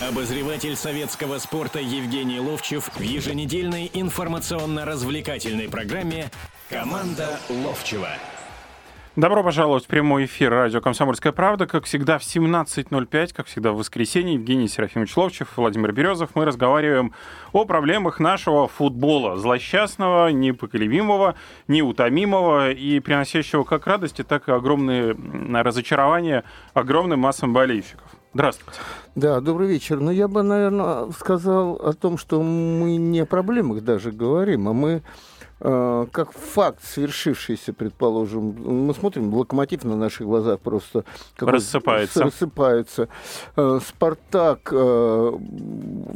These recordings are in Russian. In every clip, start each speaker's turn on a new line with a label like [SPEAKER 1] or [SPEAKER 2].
[SPEAKER 1] Обозреватель советского спорта Евгений Ловчев в еженедельной информационно-развлекательной программе «Команда Ловчева».
[SPEAKER 2] Добро пожаловать в прямой эфир радио «Комсомольская правда». Как всегда, в 17.05, как всегда в воскресенье, Евгений Серафимович Ловчев, Владимир Березов. Мы разговариваем о проблемах нашего футбола. Злосчастного, непоколебимого, неутомимого и приносящего как радости, так и огромные разочарования огромным массам болельщиков. Здравствуйте.
[SPEAKER 3] Да, добрый вечер. Ну, я бы, наверное, сказал о том, что мы не о проблемах даже говорим, а мы э, как факт свершившийся, предположим, мы смотрим, локомотив на наших глазах просто
[SPEAKER 2] рассыпается.
[SPEAKER 3] рассыпается. Э, Спартак э,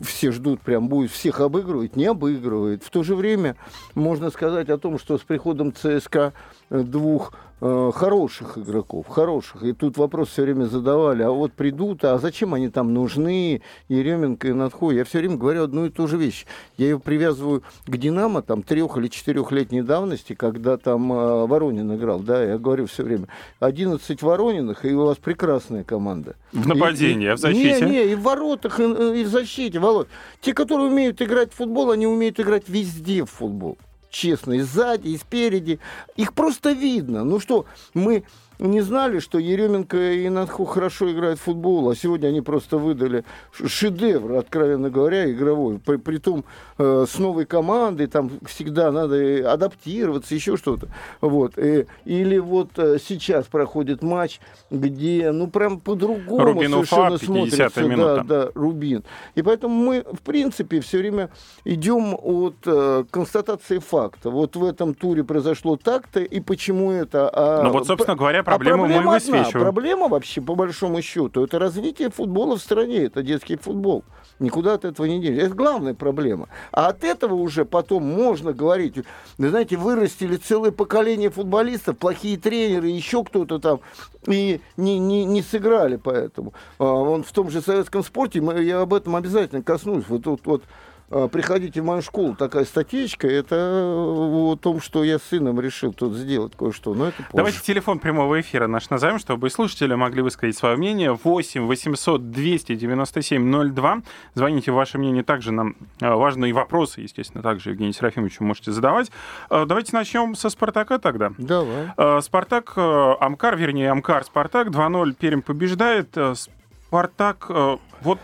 [SPEAKER 3] все ждут, прям будет всех обыгрывать, не обыгрывает. В то же время можно сказать о том, что с приходом ЦСКА двух Э, хороших игроков, хороших. И тут вопрос все время задавали, а вот придут, а зачем они там нужны, Еременко и Надхо. Я все время говорю одну и ту же вещь. Я ее привязываю к «Динамо» там трех- или четырехлетней давности, когда там э, Воронин играл, да, я говорю все время. 11 Ворониных, и у вас прекрасная команда.
[SPEAKER 2] В нападении, и, а в защите?
[SPEAKER 3] Не, не, и в воротах, и, и в защите, Володь. Те, которые умеют играть в футбол, они умеют играть везде в футбол честно, и сзади, и спереди. Их просто видно. Ну что, мы не знали, что Еременко и Надху хорошо играют в футбол, а сегодня они просто выдали шедевр, откровенно говоря, игровой. При, том э, с новой командой, там всегда надо адаптироваться, еще что-то. Вот. И, или вот э, сейчас проходит матч, где, ну, прям по-другому совершенно Уфа, смотрится.
[SPEAKER 2] Минута.
[SPEAKER 3] Да, да, Рубин. И поэтому мы, в принципе, все время идем от э, констатации факта. Вот в этом туре произошло так-то, и почему это... А,
[SPEAKER 2] ну вот, собственно говоря, проблему
[SPEAKER 3] а проблема
[SPEAKER 2] мы высвечиваем.
[SPEAKER 3] Одна. Проблема вообще, по большому счету, это развитие футбола в стране, это детский футбол. Никуда от этого не денешься. Это главная проблема. А от этого уже потом можно говорить. Вы знаете, вырастили целое поколение футболистов, плохие тренеры, еще кто-то там, и не, не, не сыграли поэтому. А, он в том же советском спорте, я об этом обязательно коснусь. Вот, вот, вот приходите в мою школу, такая статейка, это о том, что я с сыном решил тут сделать кое-что, но это позже.
[SPEAKER 2] Давайте телефон прямого эфира наш назовем, чтобы слушатели могли высказать свое мнение. 8 800 297 02. Звоните, ваше мнение также нам а, важные вопросы, естественно, также Евгений Серафимович можете задавать. А, давайте начнем со «Спартака» тогда.
[SPEAKER 3] Давай.
[SPEAKER 2] «Спартак», «Амкар», вернее, «Амкар», «Спартак», 2-0 Пермь побеждает. «Спартак», вот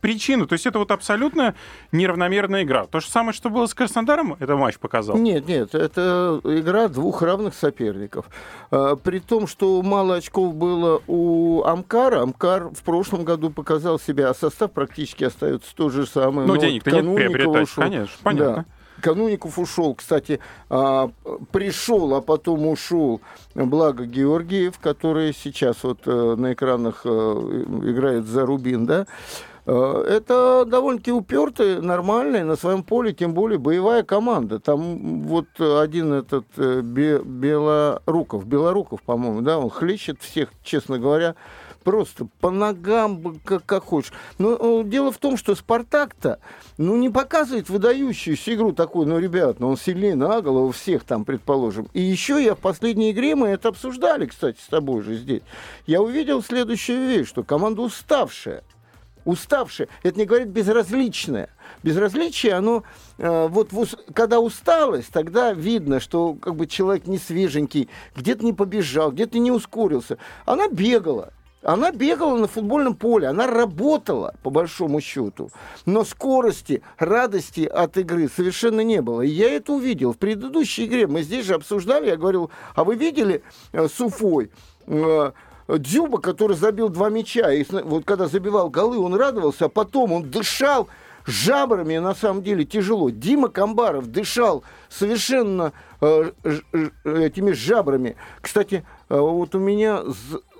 [SPEAKER 2] причину. То есть это вот абсолютно неравномерная игра. То же самое, что было с Краснодаром, это матч показал?
[SPEAKER 3] Нет, нет, это игра двух равных соперников. А, при том, что мало очков было у Амкара, Амкар в прошлом году показал себя, а состав практически остается тот же самый.
[SPEAKER 2] Ну, денег-то нет приобретать, ушел. конечно, понятно. Да.
[SPEAKER 3] Кануников ушел, кстати, а, пришел, а потом ушел, благо Георгиев, который сейчас вот э, на экранах э, играет за Рубин, да, это довольно-таки упертая, нормальная на своем поле, тем более боевая команда. Там вот один этот э, Белоруков, Белоруков, по-моему, да, он хлещет всех, честно говоря, просто по ногам, как, как хочешь. Но э, дело в том, что Спартак-то, ну, не показывает выдающуюся игру такой, ну, ребят, ну, он сильнее на голову всех там, предположим. И еще я в последней игре, мы это обсуждали, кстати, с тобой же здесь, я увидел следующую вещь, что команда уставшая уставшее. Это не говорит безразличное. Безразличие, оно э, вот когда усталость, тогда видно, что как бы человек не свеженький, где-то не побежал, где-то не ускорился. Она бегала. Она бегала на футбольном поле, она работала, по большому счету. Но скорости, радости от игры совершенно не было. И я это увидел. В предыдущей игре мы здесь же обсуждали, я говорил, а вы видели э, с? Э, Дзюба, который забил два мяча, и вот когда забивал голы, он радовался, а потом он дышал жабрами, на самом деле тяжело. Дима Камбаров дышал совершенно э, этими жабрами. Кстати, э, вот у меня,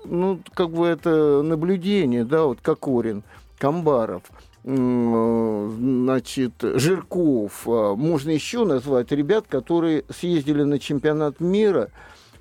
[SPEAKER 3] ну, как бы это наблюдение, да, вот Кокорин, Камбаров, значит, Жирков, э, можно еще назвать ребят, которые съездили на чемпионат мира,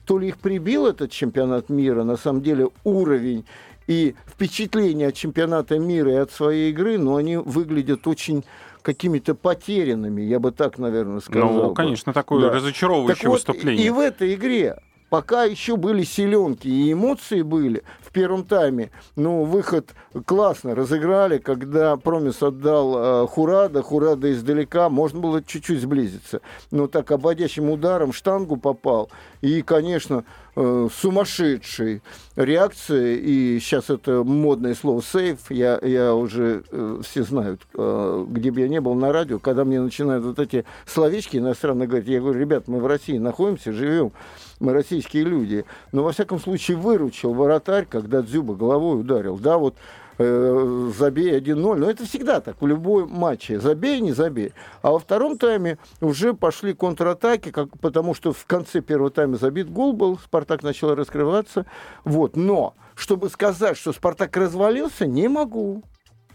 [SPEAKER 3] то ли их прибил этот чемпионат мира, на самом деле уровень и впечатление от чемпионата мира и от своей игры, но они выглядят очень какими-то потерянными, я бы так, наверное, сказал.
[SPEAKER 2] Ну, конечно, такое да. разочаровывающее так вот, выступление.
[SPEAKER 3] И в этой игре пока еще были силенки и эмоции были в первом тайме. Ну, выход классно разыграли, когда Промис отдал э, Хурада, Хурада издалека, можно было чуть-чуть сблизиться. Но так обводящим ударом штангу попал. И, конечно, э, сумасшедшей реакции, и сейчас это модное слово «сейф», я, я уже, э, все знают, э, где бы я не был на радио, когда мне начинают вот эти словечки иностранные говорить, я говорю, ребят, мы в России находимся, живем, мы российские люди. Но, во всяком случае, выручил воротарь, когда Дзюба головой ударил. Да, вот э, забей 1-0. Но это всегда так, в любой матче. Забей, не забей. А во втором тайме уже пошли контратаки, как, потому что в конце первого тайма забит гол был, Спартак начал раскрываться. Вот. Но, чтобы сказать, что Спартак развалился, не могу.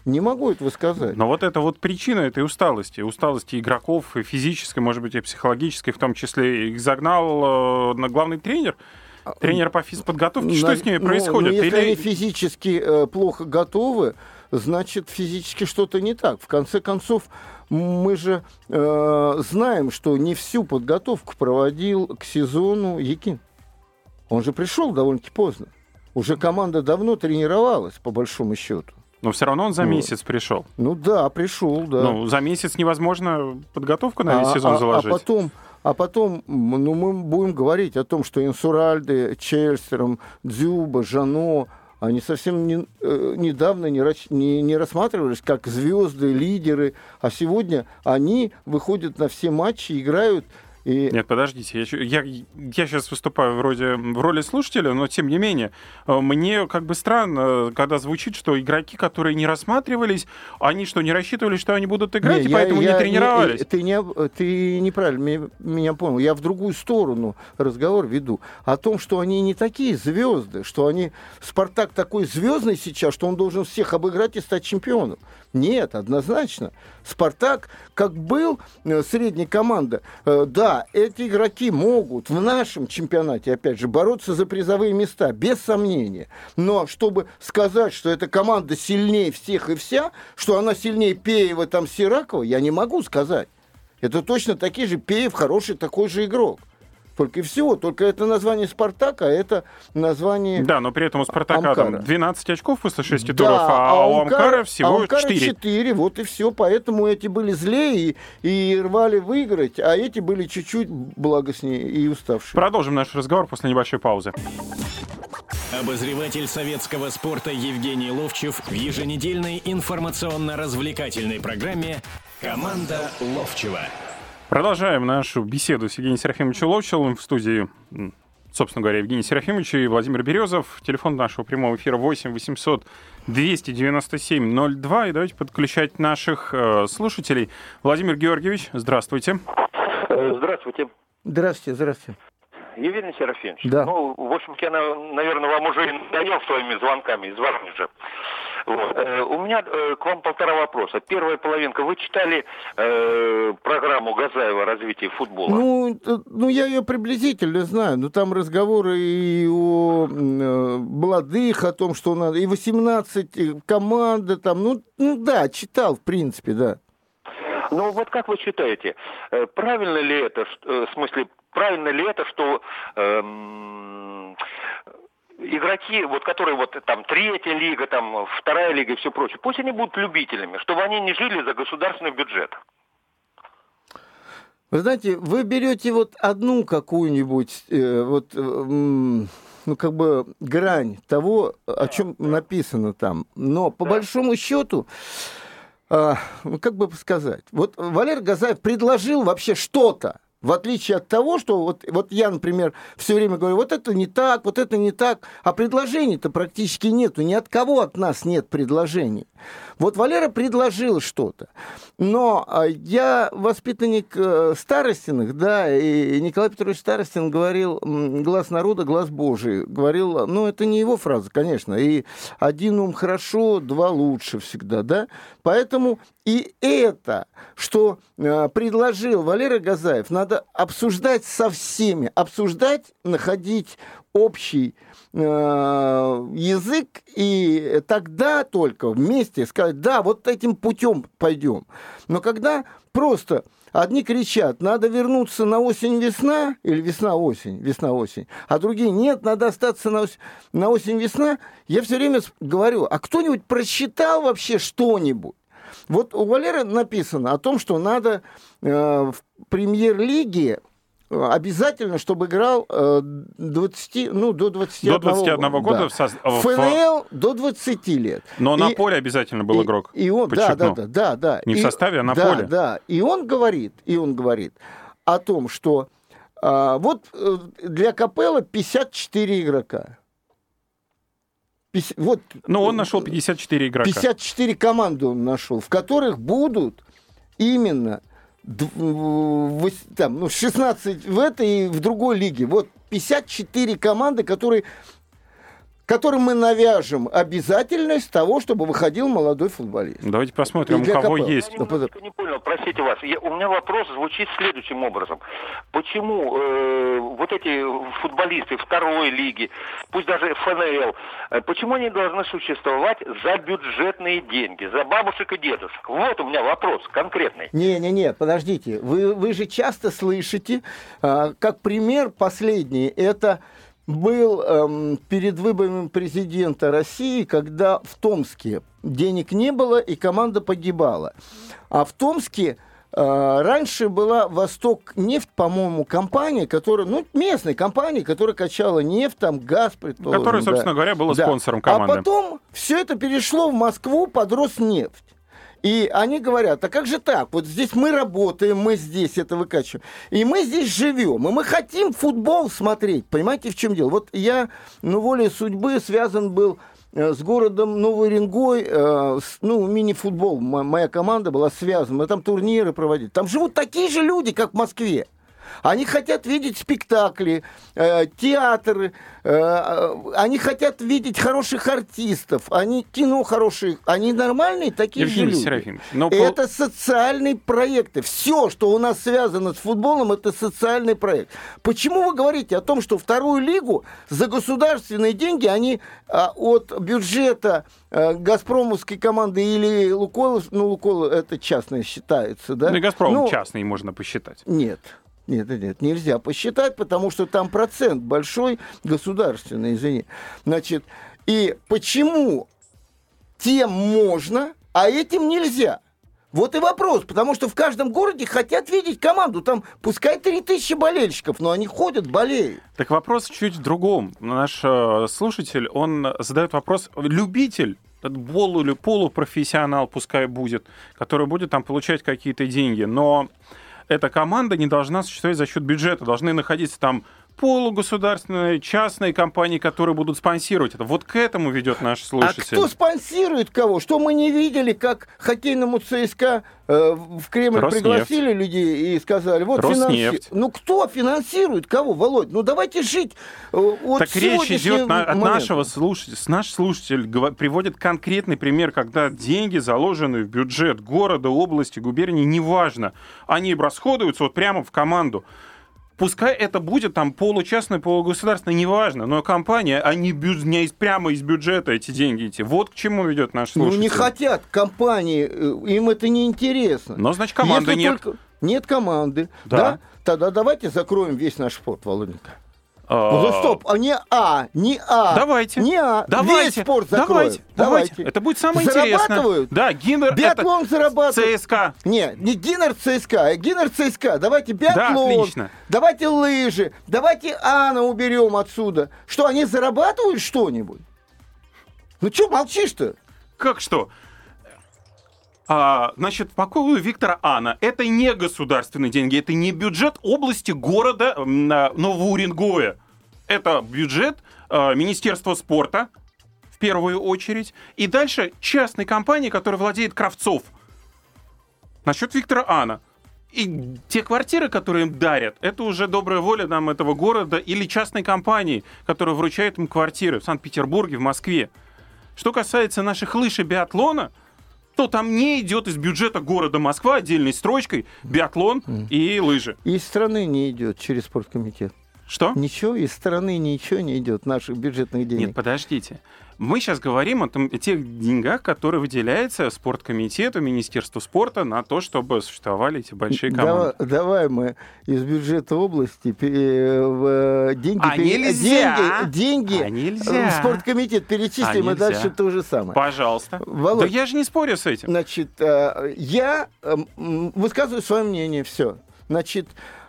[SPEAKER 3] Не могу этого сказать.
[SPEAKER 2] Но вот это вот причина этой усталости, усталости игроков, и физической, может быть, и психологической, в том числе, их загнал э, главный тренер. А, тренер по физподготовке, что с ними ну, происходит?
[SPEAKER 3] Ну, если Или... они физически э, плохо готовы, значит, физически что-то не так. В конце концов, мы же э, знаем, что не всю подготовку проводил к сезону Якин. Он же пришел довольно-таки поздно. Уже команда давно тренировалась, по большому счету.
[SPEAKER 2] Но все равно он за месяц пришел.
[SPEAKER 3] Ну да, пришел, да.
[SPEAKER 2] Ну, за месяц невозможно подготовку на весь а, сезон
[SPEAKER 3] а,
[SPEAKER 2] заложить.
[SPEAKER 3] А потом, а потом ну, мы будем говорить о том, что Инсуральды, Чельстером, Дзюба, Жано, они совсем не, э, недавно не, не, не рассматривались как звезды, лидеры, а сегодня они выходят на все матчи, играют
[SPEAKER 2] и... Нет, подождите, я, я, я сейчас выступаю вроде в роли слушателя, но тем не менее, э, мне как бы странно, когда звучит, что игроки, которые не рассматривались, они что, не рассчитывали, что они будут играть, не, и поэтому я, не тренировались?
[SPEAKER 3] Не, ты, не, ты неправильно меня, меня понял. Я в другую сторону разговор веду. О том, что они не такие звезды, что они... Спартак такой звездный сейчас, что он должен всех обыграть и стать чемпионом. Нет, однозначно. Спартак, как был э, средняя команда, э, да, эти игроки могут в нашем чемпионате, опять же, бороться за призовые места, без сомнения. Но чтобы сказать, что эта команда сильнее всех и вся, что она сильнее Пеева, там, Сиракова, я не могу сказать. Это точно такие же Пеев, хороший такой же игрок. Только и всего. Только это название Спартака, это название
[SPEAKER 2] Да, но при этом у Спартака там 12 очков после 6 да, туров, а, а у Амкара всего а Амкара 4.
[SPEAKER 3] 4. Вот и все. Поэтому эти были злее и, и рвали выиграть, а эти были чуть-чуть благостнее и уставшие.
[SPEAKER 2] Продолжим наш разговор после небольшой паузы.
[SPEAKER 1] Обозреватель советского спорта Евгений Ловчев в еженедельной информационно-развлекательной программе «Команда Ловчева».
[SPEAKER 2] Продолжаем нашу беседу с Евгением Серафимовичем Ловчеловым в студии, собственно говоря, Евгений Серафимович и Владимир Березов. Телефон нашего прямого эфира 8 800 297 02. И давайте подключать наших э, слушателей. Владимир Георгиевич, здравствуйте.
[SPEAKER 4] Э, здравствуйте.
[SPEAKER 3] Здравствуйте, здравствуйте.
[SPEAKER 4] Евгений Серафимович,
[SPEAKER 3] да.
[SPEAKER 4] ну, в общем-то, я, наверное, вам уже и надоел своими звонками из Воронежа. Вот. Э, у меня э, к вам полтора вопроса. Первая половинка. Вы читали э, программу Газаева развития футбола?
[SPEAKER 3] Ну, э, ну, я ее приблизительно знаю. Но там разговоры и о э, молодых, о том, что надо, и 18 команды там. Ну, ну да, читал, в принципе, да.
[SPEAKER 4] Ну вот как вы считаете, правильно ли это, в смысле, правильно ли это, что эм, игроки, вот которые вот там третья лига, там вторая лига и все прочее, пусть они будут любителями, чтобы они не жили за государственный бюджет.
[SPEAKER 3] Вы знаете, вы берете вот одну какую-нибудь, э, вот, э, ну, как бы грань того, о чем написано там. Но по да. большому счету, э, как бы сказать, вот Валер Газаев предложил вообще что-то в отличие от того, что вот, вот я, например, все время говорю, вот это не так, вот это не так, а предложений-то практически нету, ни от кого от нас нет предложений. Вот Валера предложил что-то, но а, я воспитанник э, Старостиных, да, и Николай Петрович Старостин говорил «глаз народа, глаз Божий». Говорил, ну, это не его фраза, конечно, и один ум хорошо, два лучше всегда, да. Поэтому и это, что э, предложил Валера Газаев, надо обсуждать со всеми, обсуждать, находить общий э, язык и тогда только вместе сказать, да, вот этим путем пойдем. Но когда просто Одни кричат, надо вернуться на осень-весна, или весна-осень, весна-осень, а другие, нет, надо остаться на, ос- на осень-весна. Я все время говорю, а кто-нибудь просчитал вообще что-нибудь? Вот у Валеры написано о том, что надо э, в премьер-лиге обязательно, чтобы играл э, 20, ну, до 21,
[SPEAKER 2] До 21 года
[SPEAKER 3] да.
[SPEAKER 2] в
[SPEAKER 3] В
[SPEAKER 2] в-
[SPEAKER 3] ФНЛ до 20 лет.
[SPEAKER 2] Но на
[SPEAKER 3] И-
[SPEAKER 2] поле обязательно был
[SPEAKER 3] и-
[SPEAKER 2] игрок.
[SPEAKER 3] И, он, да, да, да, да, да.
[SPEAKER 2] Не в
[SPEAKER 3] И-
[SPEAKER 2] составе, а на
[SPEAKER 3] да,
[SPEAKER 2] поле.
[SPEAKER 3] Да, и он говорит, и он говорит о том, что а, вот э, для Капелла 54 игрока. Вот,
[SPEAKER 2] Ну, он
[SPEAKER 3] э,
[SPEAKER 2] нашел 54 игрока.
[SPEAKER 3] 54 команды он нашел, в которых будут именно там, ну, 16 в этой и в другой лиге. Вот 54 команды, которые, которым мы навяжем обязательность того, чтобы выходил молодой футболист.
[SPEAKER 2] Давайте посмотрим, у кого
[SPEAKER 3] КП.
[SPEAKER 2] есть.
[SPEAKER 4] Я немножечко не понял, простите вас. Я- у меня вопрос звучит следующим образом. Почему э, вот эти футболисты второй лиги, пусть даже ФНЛ, э, почему они должны существовать за бюджетные деньги, за бабушек и дедушек? Вот у меня вопрос конкретный.
[SPEAKER 3] Не-не-не, подождите. Вы, вы же часто слышите, а, как пример последний, это был эм, перед выборами президента России, когда в Томске денег не было и команда погибала. А в Томске э, раньше была Восток нефть, по-моему, компания, которая, ну, местная компания, которая качала нефть, там газ, предположим.
[SPEAKER 2] Которая,
[SPEAKER 3] да.
[SPEAKER 2] собственно говоря, была
[SPEAKER 3] Да.
[SPEAKER 2] спонсором команды.
[SPEAKER 3] А потом все это перешло в Москву под Роснефть. И они говорят, а как же так? Вот здесь мы работаем, мы здесь это выкачиваем. И мы здесь живем, и мы хотим футбол смотреть. Понимаете, в чем дело? Вот я, ну, волей судьбы связан был э, с городом Новый Уренгой, э, ну, мини-футбол, моя команда была связана, мы там турниры проводили. Там живут такие же люди, как в Москве. Они хотят видеть спектакли, э, театры, э, э, они хотят видеть хороших артистов, они кино хорошие, они нормальные такие же
[SPEAKER 2] Евгений
[SPEAKER 3] люди.
[SPEAKER 2] Серафимович, но
[SPEAKER 3] Это социальные проекты. Все, что у нас связано с футболом, это социальный проект. Почему вы говорите о том, что вторую лигу за государственные деньги они а, от бюджета а, Газпромовской команды или Лукойла, ну Лукойл это частное считается, да?
[SPEAKER 2] Ну, и Газпром
[SPEAKER 3] Ну,
[SPEAKER 2] частный можно посчитать.
[SPEAKER 3] нет. Нет, нет, нет, нельзя посчитать, потому что там процент большой государственный, извини. Значит, и почему тем можно, а этим нельзя? Вот и вопрос, потому что в каждом городе хотят видеть команду. Там пускай 3000 болельщиков, но они ходят, болеют.
[SPEAKER 2] Так вопрос чуть в другом. Наш э, слушатель, он задает вопрос, любитель, полу или полупрофессионал пускай будет, который будет там получать какие-то деньги, но эта команда не должна существовать за счет бюджета, должны находиться там полугосударственные, частные компании, которые будут спонсировать это. Вот к этому ведет наш
[SPEAKER 3] А
[SPEAKER 2] слушатель.
[SPEAKER 3] кто спонсирует кого? Что мы не видели, как хоккейному ЦСКА э, в Кремль
[SPEAKER 2] Роснефть.
[SPEAKER 3] пригласили людей и сказали, вот
[SPEAKER 2] Роснефть.
[SPEAKER 3] финанси- Ну кто финансирует кого, Володь? Ну давайте жить э, от
[SPEAKER 2] Так речь идет на- от нашего слушателя. Наш слушатель гова- приводит конкретный пример, когда деньги, заложенные в бюджет города, области, губернии, неважно, они расходуются вот прямо в команду. Пускай это будет там получастное, полугосударственное, неважно, но компания, они бю- не из- прямо из бюджета эти деньги идти. Вот к чему ведет наш
[SPEAKER 3] Ну
[SPEAKER 2] слушатель.
[SPEAKER 3] не хотят компании, э, им это не интересно.
[SPEAKER 2] Но, значит, команды
[SPEAKER 3] Если
[SPEAKER 2] нет.
[SPEAKER 3] только- Нет команды.
[SPEAKER 2] Да.
[SPEAKER 3] Да. Тогда давайте закроем весь наш спорт, Володенька.
[SPEAKER 2] А,
[SPEAKER 3] Ну, стоп, а не А, не А.
[SPEAKER 2] Давайте.
[SPEAKER 3] Не А.
[SPEAKER 2] Давайте,
[SPEAKER 3] Весь спорт закроем.
[SPEAKER 2] давайте, давайте. Это будет самое интересное.
[SPEAKER 3] Зарабатывают?
[SPEAKER 2] Да, Гиннер
[SPEAKER 3] Биатлон
[SPEAKER 2] это
[SPEAKER 3] зарабатывает.
[SPEAKER 2] ЦСКА.
[SPEAKER 3] Не, не Гиннер ЦСКА, а Гиннер ЦСКА. Давайте биатлон,
[SPEAKER 2] отлично.
[SPEAKER 3] давайте лыжи, давайте Анна уберем отсюда. Что, они зарабатывают что-нибудь? Ну что молчишь-то?
[SPEAKER 2] Как что? А, значит, по поводу Виктора Ана. Это не государственные деньги, это не бюджет области города Новоуренгоя. Это бюджет а, Министерства спорта, в первую очередь, и дальше частной компании, которая владеет Кравцов. Насчет Виктора Ана. И те квартиры, которые им дарят, это уже добрая воля нам этого города или частной компании, которая вручает им квартиры в Санкт-Петербурге, в Москве. Что касается наших лыж и биатлона, то там не идет из бюджета города Москва отдельной строчкой биатлон и лыжи.
[SPEAKER 3] Из страны не идет через спорткомитет.
[SPEAKER 2] Что?
[SPEAKER 3] Ничего, из страны ничего не идет, наших бюджетных денег.
[SPEAKER 2] Нет, подождите. Мы сейчас говорим о, том, о тех деньгах, которые выделяются спорткомитету, Министерству спорта на то, чтобы существовали эти большие команды.
[SPEAKER 3] Давай, давай мы из бюджета области в деньги,
[SPEAKER 2] а
[SPEAKER 3] пере...
[SPEAKER 2] нельзя.
[SPEAKER 3] деньги, деньги
[SPEAKER 2] а нельзя.
[SPEAKER 3] в спорткомитет перечислим,
[SPEAKER 2] а
[SPEAKER 3] и дальше то же самое.
[SPEAKER 2] Пожалуйста.
[SPEAKER 3] Володь,
[SPEAKER 2] да я же не спорю с этим.
[SPEAKER 3] Значит, э, я высказываю свое мнение, все. Значит, а,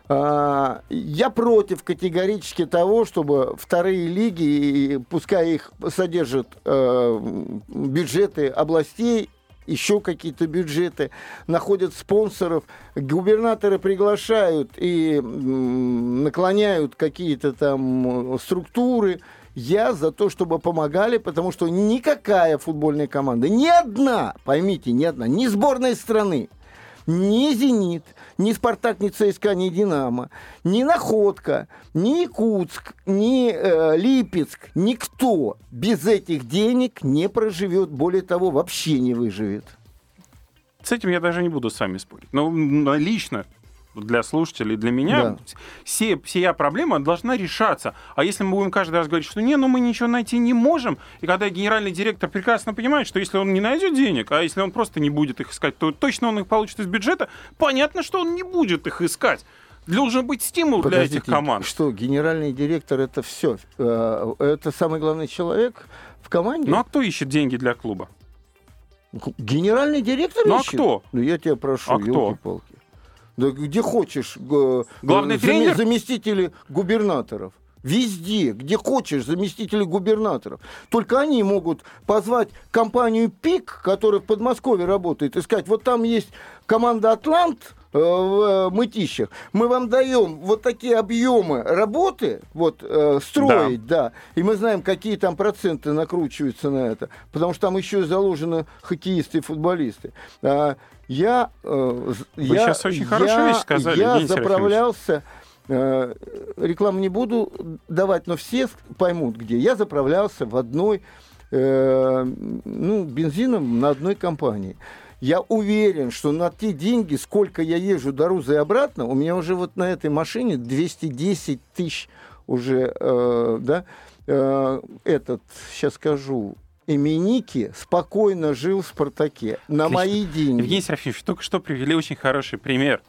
[SPEAKER 3] я против категорически того, чтобы вторые лиги, пускай их содержат э, бюджеты областей, еще какие-то бюджеты, находят спонсоров, губернаторы приглашают и наклоняют какие-то там структуры. Я за то, чтобы помогали, потому что никакая футбольная команда, ни одна, поймите, ни одна, ни сборной страны, ни «Зенит», ни «Спартак», ни «ЦСКА», ни «Динамо», ни «Находка», ни «Якутск», ни э, «Липецк», никто без этих денег не проживет, более того, вообще не выживет.
[SPEAKER 2] С этим я даже не буду с вами спорить. Но лично для слушателей, для меня, да. все, вся проблема должна решаться. А если мы будем каждый раз говорить, что не, ну мы ничего найти не можем, и когда генеральный директор прекрасно понимает, что если он не найдет денег, а если он просто не будет их искать, то точно он их получит из бюджета, понятно, что он не будет их искать. Должен быть стимул Подождите, для этих команд.
[SPEAKER 3] Что, генеральный директор это все? Э, это самый главный человек в команде?
[SPEAKER 2] Ну а кто ищет деньги для клуба?
[SPEAKER 3] Генеральный директор
[SPEAKER 2] ну,
[SPEAKER 3] ищет?
[SPEAKER 2] а кто?
[SPEAKER 3] Ну я тебя прошу,
[SPEAKER 2] а
[SPEAKER 3] елки-палки. Да где хочешь.
[SPEAKER 2] Главный
[SPEAKER 3] зам,
[SPEAKER 2] тренер?
[SPEAKER 3] Заместители губернаторов. Везде, где хочешь, заместители губернаторов. Только они могут позвать компанию ПИК, которая в Подмосковье работает, и сказать, вот там есть команда «Атлант», э, в Мытищах, мы вам даем вот такие объемы работы, вот, э, строить, да. да, и мы знаем, какие там проценты накручиваются на это, потому что там еще заложены хоккеисты и футболисты. А, я,
[SPEAKER 2] э, Вы я, сейчас очень хорошую вещь сказали,
[SPEAKER 3] Я Евгений заправлялся, э, рекламу не буду давать, но все поймут, где. Я заправлялся в одной, э, ну, бензином на одной компании. Я уверен, что на те деньги, сколько я езжу до Рузы и обратно, у меня уже вот на этой машине 210 тысяч уже, э, да, э, этот, сейчас скажу, Именики спокойно жил в «Спартаке» на Отлично. мои деньги.
[SPEAKER 2] Евгений Серафимович, только что привели очень хороший пример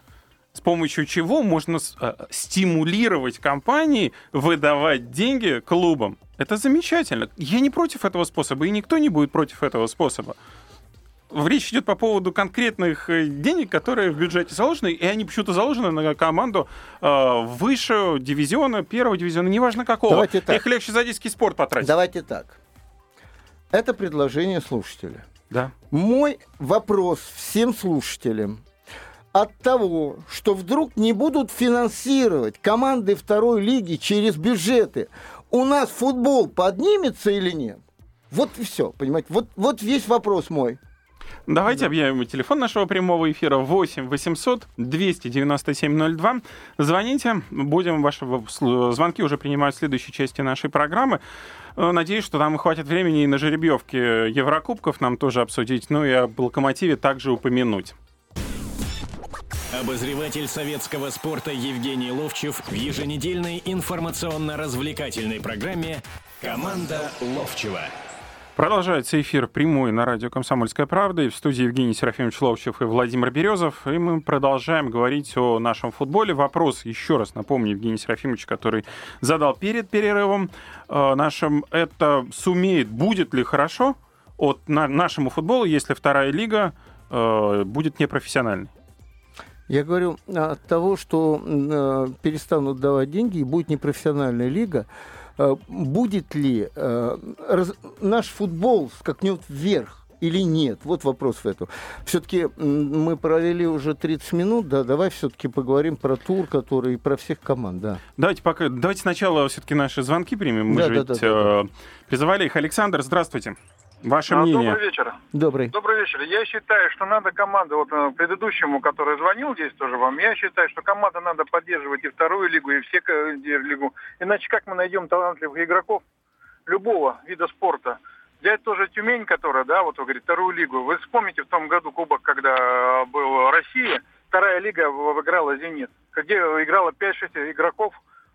[SPEAKER 2] с помощью чего можно э, стимулировать компании выдавать деньги клубам. Это замечательно. Я не против этого способа, и никто не будет против этого способа. Речь идет по поводу конкретных э, денег, которые в бюджете заложены, и они почему-то заложены на команду э, выше дивизиона, первого дивизиона, неважно какого. Давайте так. Их легче за детский спорт потратить.
[SPEAKER 3] Давайте так. Это предложение слушателя.
[SPEAKER 2] Да.
[SPEAKER 3] Мой вопрос всем слушателям. От того, что вдруг не будут финансировать команды второй лиги через бюджеты, у нас футбол поднимется или нет? Вот и все, понимаете? Вот, вот весь вопрос мой.
[SPEAKER 2] Давайте да. объявим телефон нашего прямого эфира 8 800 297 02. Звоните, будем ваши звонки уже принимать в следующей части нашей программы. Э, надеюсь, что нам хватит времени и на жеребьевке Еврокубков нам тоже обсудить, ну и об «Локомотиве» также упомянуть.
[SPEAKER 1] Обозреватель советского спорта Евгений Ловчев в еженедельной информационно-развлекательной программе «Команда Ловчева».
[SPEAKER 2] Продолжается эфир прямой на радио «Комсомольская правда». И в студии Евгений Серафимович Ловчев и Владимир Березов. И мы продолжаем говорить о нашем футболе. Вопрос, еще раз напомню, Евгений Серафимович, который задал перед перерывом э, нашим, это сумеет, будет ли хорошо от на, нашему футболу, если вторая лига э, будет непрофессиональной?
[SPEAKER 3] Я говорю от того, что э, перестанут давать деньги и будет непрофессиональная лига, будет ли э, наш футбол скакнет вверх или нет? Вот вопрос в этом. Все-таки мы провели уже 30 минут, да, давай все-таки поговорим про тур, который про всех команд, да.
[SPEAKER 2] Давайте пока, давайте сначала все-таки наши звонки примем. Мы да, же да, ведь да, да, да. призывали их. Александр, здравствуйте. Ваше а, мнение.
[SPEAKER 5] Добрый вечер.
[SPEAKER 3] Добрый.
[SPEAKER 5] Добрый вечер. Я считаю, что надо команду, вот э, предыдущему, который звонил здесь тоже вам, я считаю, что команда надо поддерживать и вторую лигу, и все лигу. Иначе как мы найдем талантливых игроков любого вида спорта? Взять тоже Тюмень, которая, да, вот вы говорите, вторую лигу. Вы вспомните в том году Кубок, когда был Россия, вторая лига выиграла «Зенит», где играло 5-6 игроков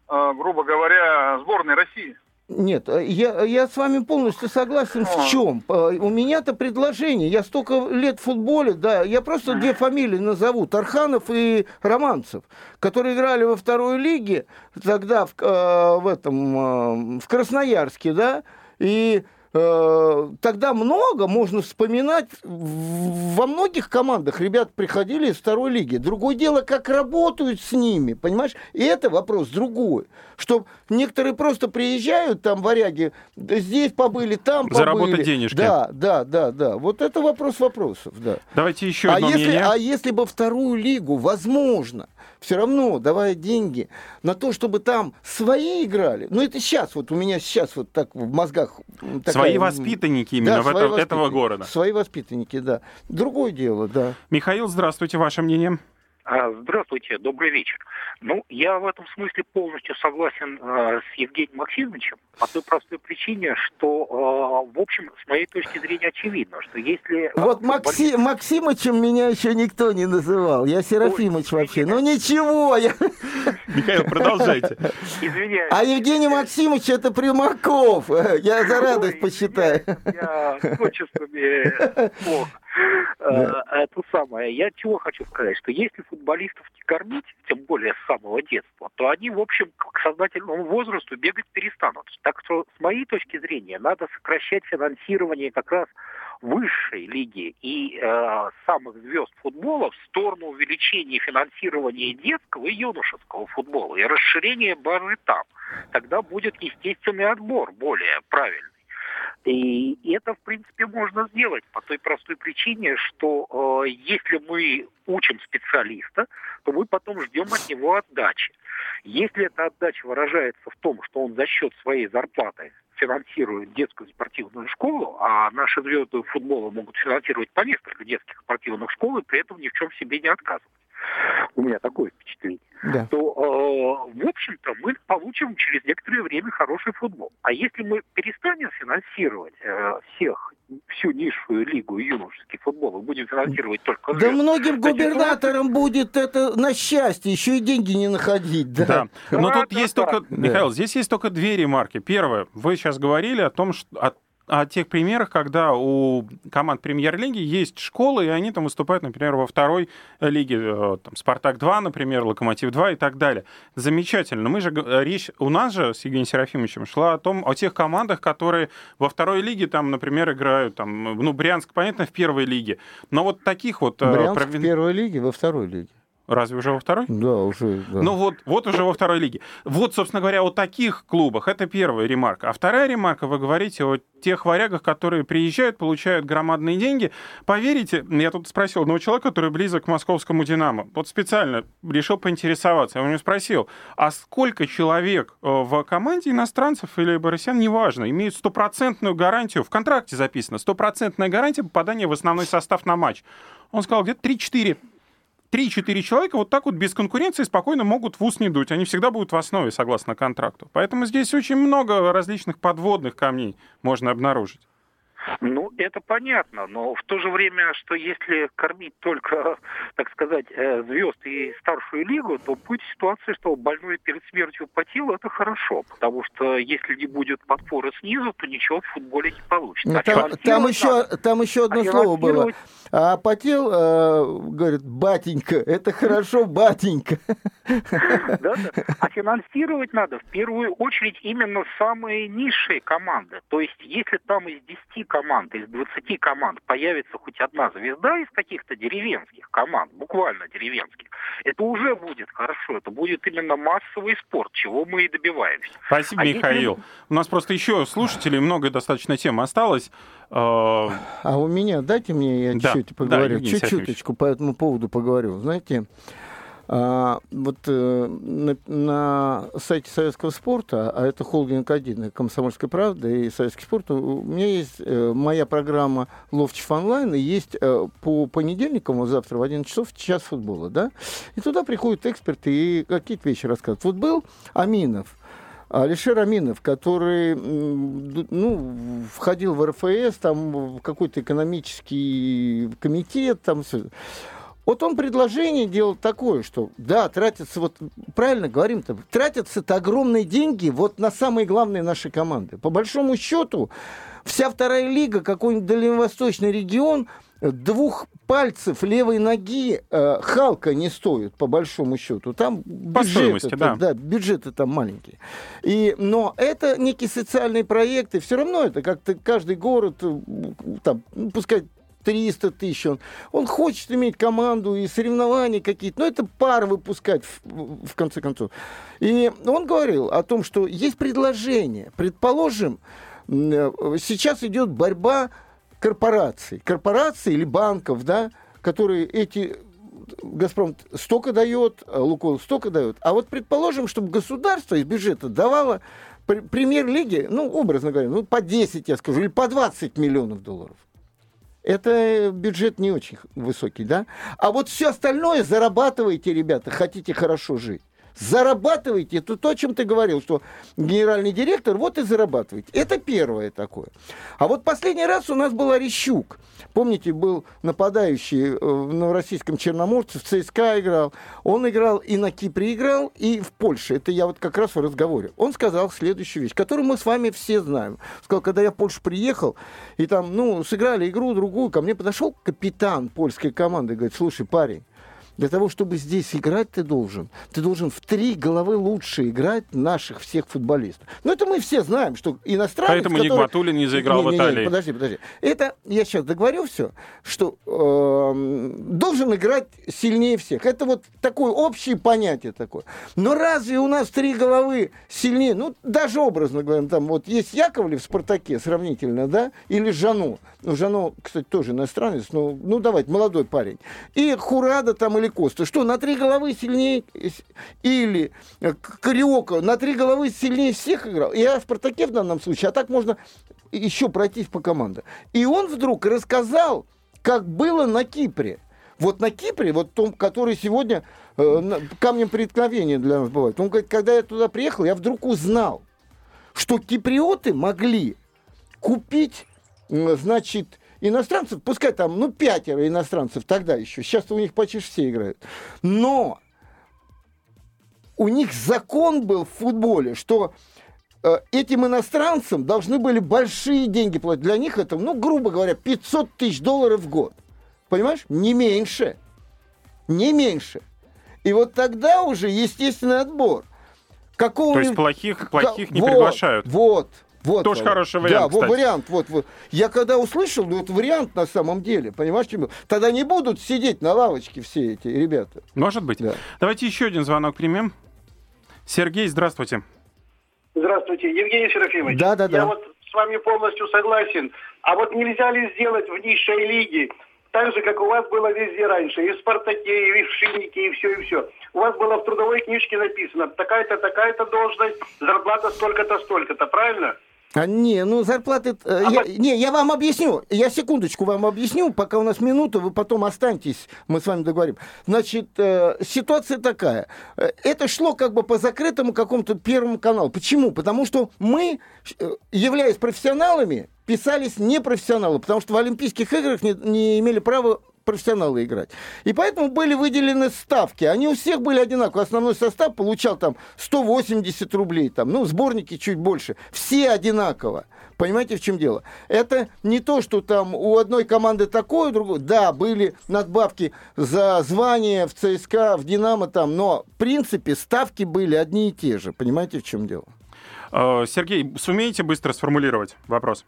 [SPEAKER 5] э, грубо говоря, сборной России.
[SPEAKER 3] Нет, э, я, я с вами полностью согласен. В чем? У меня-то предложение. Я столько лет в футболе, да. Я просто две фамилии назову. Тарханов и Романцев, которые играли во второй лиге тогда в, в этом в Красноярске, да. И Э, тогда много можно вспоминать. Во многих командах ребят приходили из второй лиги. Другое дело, как работают с ними, понимаешь? И это вопрос другой. Что некоторые просто приезжают, там, варяги, здесь побыли, там побыли.
[SPEAKER 2] Заработать денежки.
[SPEAKER 3] Да, да, да, да. Вот это вопрос вопросов, да.
[SPEAKER 2] Давайте еще одно
[SPEAKER 3] а если,
[SPEAKER 2] мнение.
[SPEAKER 3] А если бы вторую лигу, возможно, все равно давая деньги на то, чтобы там свои играли. Ну, это сейчас, вот у меня сейчас вот так в мозгах...
[SPEAKER 2] Такая, свои воспитанники именно да, в это, этого города.
[SPEAKER 3] Свои воспитанники, да. Другое дело, да.
[SPEAKER 2] Михаил, здравствуйте, ваше мнение?
[SPEAKER 6] А, здравствуйте, добрый вечер. Ну, я в этом смысле полностью согласен э, с Евгением Максимовичем по той простой причине, что, э, в общем, с моей точки зрения очевидно, что если...
[SPEAKER 3] Вот Макси... Максимычем меня еще никто не называл. Я Серафимыч Ой, вообще. Ну ничего, я...
[SPEAKER 2] Михаил, продолжайте.
[SPEAKER 3] Извиняюсь. А Евгений Максимович это Примаков. Я за радость посчитаю.
[SPEAKER 6] Я с отчествами плохо. Да. Э, это самое. Я чего хочу сказать, что если футболистов не кормить, тем более с самого детства, то они, в общем, к сознательному возрасту бегать перестанут. Так что, с моей точки зрения, надо сокращать финансирование как раз высшей лиги и э, самых звезд футбола в сторону увеличения финансирования детского и юношеского футбола и расширения базы там. Тогда будет естественный отбор более правильный. И это, в принципе, можно сделать по той простой причине, что э, если мы учим специалиста, то мы потом ждем от него отдачи. Если эта отдача выражается в том, что он за счет своей зарплаты финансирует детскую спортивную школу, а наши звезды футбола могут финансировать по несколько детских спортивных школ и при этом ни в чем себе не отказывать. У меня такое впечатление. Да. То, э, в общем-то, мы получим через некоторое время хороший футбол. А если мы перестанем финансировать э, всех всю низшую лигу юношеский футбол и будем финансировать только...
[SPEAKER 3] Да многим губернаторам будет это на счастье, еще и деньги не находить. Да,
[SPEAKER 2] да. но тут есть только... Михаил, здесь есть только две ремарки. Первое, вы сейчас говорили о том, что о тех примерах, когда у команд премьер-лиги есть школы, и они там выступают, например, во второй лиге, э, там, Спартак-2, например, Локомотив-2 и так далее. Замечательно. Мы же, э, речь у нас же с Евгением Серафимовичем шла о том, о тех командах, которые во второй лиге, там, например, играют, там, ну, Брянск, понятно, в первой лиге, но вот таких вот...
[SPEAKER 3] Э, Брянск провин... в первой лиге, во второй лиге.
[SPEAKER 2] Разве уже во второй?
[SPEAKER 3] Да, уже. Да.
[SPEAKER 2] Ну вот, вот уже во второй лиге. Вот, собственно говоря, о таких клубах. Это первая ремарка. А вторая ремарка, вы говорите о тех варягах, которые приезжают, получают громадные деньги. Поверите, я тут спросил одного человека, который близок к московскому «Динамо». Вот специально решил поинтересоваться. Я у него спросил, а сколько человек э, в команде иностранцев или россиян, неважно, имеют стопроцентную гарантию, в контракте записано, стопроцентная гарантия попадания в основной состав на матч. Он сказал, где-то 3-4 3-4 человека вот так вот без конкуренции спокойно могут в ус не дуть. Они всегда будут в основе, согласно контракту. Поэтому здесь очень много различных подводных камней можно обнаружить.
[SPEAKER 6] Ну, это понятно, но в то же время, что если кормить только, так сказать, э, звезд и старшую лигу, то будет ситуация, что больной перед смертью потел, это хорошо, потому что если не будет подпоры снизу, то ничего в футболе не получится.
[SPEAKER 3] Ну, а там, там, еще, там еще одно а слово было. А потел, э, говорит, батенька, это хорошо, батенька.
[SPEAKER 6] Да, да. А финансировать надо в первую очередь именно самые низшие команды. То есть, если там из 10 команд, из 20 команд появится хоть одна звезда из каких-то деревенских команд, буквально деревенских, это уже будет хорошо. Это будет именно массовый спорт, чего мы и добиваемся.
[SPEAKER 2] Спасибо, а Михаил. Если... У нас просто еще слушателей много достаточно тем осталось.
[SPEAKER 3] А, а у меня, дайте мне, я да, чуть-чуть поговорю, да, чуть-чуточку по этому поводу поговорю. Знаете, а, вот э, на, на сайте Советского спорта, а это холдинг 1, Комсомольская правда и Советский спорт, у меня есть э, моя программа Ловчев онлайн, и есть э, по понедельникам, вот завтра в 11 часов, час футбола, да, и туда приходят эксперты и какие-то вещи рассказывают. Вот был Аминов, Алишер Аминов, который ну, входил в РФС, там в какой-то экономический комитет, там все Вот он предложение делал такое, что да, тратятся, вот правильно говорим-то, тратятся-то огромные деньги вот на самые главные наши команды. По большому счету, вся вторая лига, какой-нибудь дальневосточный регион, двух пальцев левой ноги э, Халка не стоит, по большому счету. Там бюджеты, да. Да, бюджеты там маленькие. И, но это некие социальные проекты. Все равно это как-то каждый город, э, там, ну, пускай 300 тысяч. Он, он хочет иметь команду и соревнования какие-то. Но это пар выпускать, в, в конце концов. И он говорил о том, что есть предложение. Предположим, э, сейчас идет борьба корпораций. Корпораций или банков, да, которые эти Газпром столько дает, а Лукойл столько дает. А вот предположим, чтобы государство из бюджета давало премьер-лиге, ну, образно говоря, ну, по 10, я скажу, или по 20 миллионов долларов это бюджет не очень высокий, да? А вот все остальное зарабатываете, ребята, хотите хорошо жить зарабатывайте. Это то, о чем ты говорил, что генеральный директор, вот и зарабатывайте. Это первое такое. А вот последний раз у нас был Орещук. Помните, был нападающий э, в Новороссийском Черноморце, в ЦСКА играл. Он играл и на Кипре играл, и в Польше. Это я вот как раз в разговоре. Он сказал следующую вещь, которую мы с вами все знаем. Сказал, когда я в Польшу приехал, и там, ну, сыграли игру другую, ко мне подошел капитан польской команды говорит, слушай, парень, для того, чтобы здесь играть, ты должен. Ты должен в три головы лучше играть наших всех футболистов. Но это мы все знаем, что иностранцы...
[SPEAKER 2] Поэтому который... Нигматулин не заиграл не, не, не, в Италии.
[SPEAKER 3] подожди, подожди. Это, я сейчас договорю все, что э, должен играть сильнее всех. Это вот такое общее понятие такое. Но разве у нас три головы сильнее? Ну, даже образно говоря, там вот есть Яковлев в «Спартаке» сравнительно, да, или Жану. Ну, Жану, кстати, тоже иностранец, но, ну, давайте, молодой парень. И Хурада там или или Коста, что на три головы сильнее, или э, Кариока на три головы сильнее всех играл. Я в «Спартаке» в данном случае, а так можно еще пройтись по командам. И он вдруг рассказал, как было на Кипре. Вот на Кипре, вот том, который сегодня э, камнем преткновения для нас бывает. Он говорит, когда я туда приехал, я вдруг узнал, что киприоты могли купить, значит, иностранцев, пускай там, ну, пятеро иностранцев тогда еще, сейчас у них почти все играют. Но у них закон был в футболе, что э, этим иностранцам должны были большие деньги платить. Для них это, ну, грубо говоря, 500 тысяч долларов в год. Понимаешь? Не меньше. Не меньше. И вот тогда уже естественный отбор.
[SPEAKER 2] Какого То есть плохих, плохих не вот, приглашают.
[SPEAKER 3] Вот, вот,
[SPEAKER 2] Тоже хороший вариант,
[SPEAKER 3] Да, кстати. вариант. Вот, вот. Я когда услышал, ну, это вариант на самом деле, понимаешь, чем? Тогда не будут сидеть на лавочке все эти ребята.
[SPEAKER 2] Может быть. Да. Давайте еще один звонок примем. Сергей, здравствуйте.
[SPEAKER 7] Здравствуйте, Евгений Серафимович.
[SPEAKER 3] Да, да, да.
[SPEAKER 7] Я вот с вами полностью согласен. А вот нельзя ли сделать в низшей лиге так же, как у вас было везде раньше, и в «Спартаке», и в «Шиннике», и все, и все. У вас было в трудовой книжке написано, такая-то, такая-то должность, зарплата столько-то, столько-то, правильно?
[SPEAKER 3] А, не, ну зарплаты... Э, а я, по... Не, я вам объясню. Я секундочку вам объясню, пока у нас минута, вы потом останьтесь, мы с вами договорим. Значит, э, ситуация такая. Э, это шло как бы по закрытому какому-то первому каналу. Почему? Потому что мы, э, являясь профессионалами, писались непрофессионалы, потому что в Олимпийских играх не, не имели права профессионалы играть. И поэтому были выделены ставки. Они у всех были одинаковые. Основной состав получал там 180 рублей, там, ну, сборники чуть больше. Все одинаково. Понимаете, в чем дело? Это не то, что там у одной команды такое, у другой. Да, были надбавки за звание в ЦСКА, в Динамо там, но в принципе ставки были одни и те же. Понимаете, в чем дело?
[SPEAKER 2] Э, Сергей, сумеете быстро сформулировать вопрос?